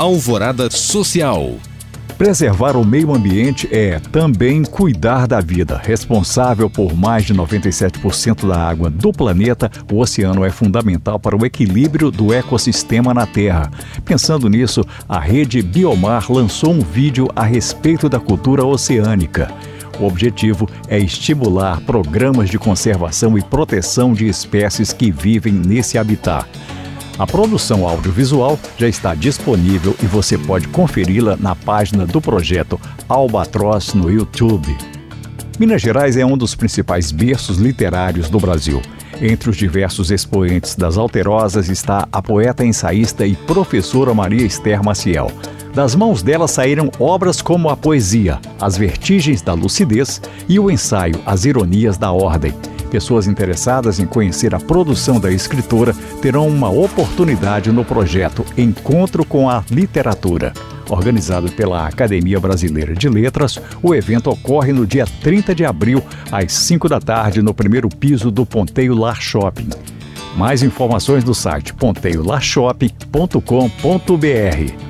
Alvorada Social. Preservar o meio ambiente é também cuidar da vida. Responsável por mais de 97% da água do planeta, o oceano é fundamental para o equilíbrio do ecossistema na Terra. Pensando nisso, a rede Biomar lançou um vídeo a respeito da cultura oceânica. O objetivo é estimular programas de conservação e proteção de espécies que vivem nesse habitat. A produção audiovisual já está disponível e você pode conferi-la na página do projeto Albatroz no YouTube. Minas Gerais é um dos principais berços literários do Brasil. Entre os diversos expoentes das Alterosas está a poeta ensaísta e professora Maria Esther Maciel. Das mãos dela saíram obras como a poesia As Vertigens da Lucidez e o ensaio As Ironias da Ordem. Pessoas interessadas em conhecer a produção da escritora terão uma oportunidade no projeto Encontro com a Literatura. Organizado pela Academia Brasileira de Letras, o evento ocorre no dia 30 de abril, às 5 da tarde, no primeiro piso do Ponteio Lar Shopping. Mais informações no site ponteiolarshopping.com.br.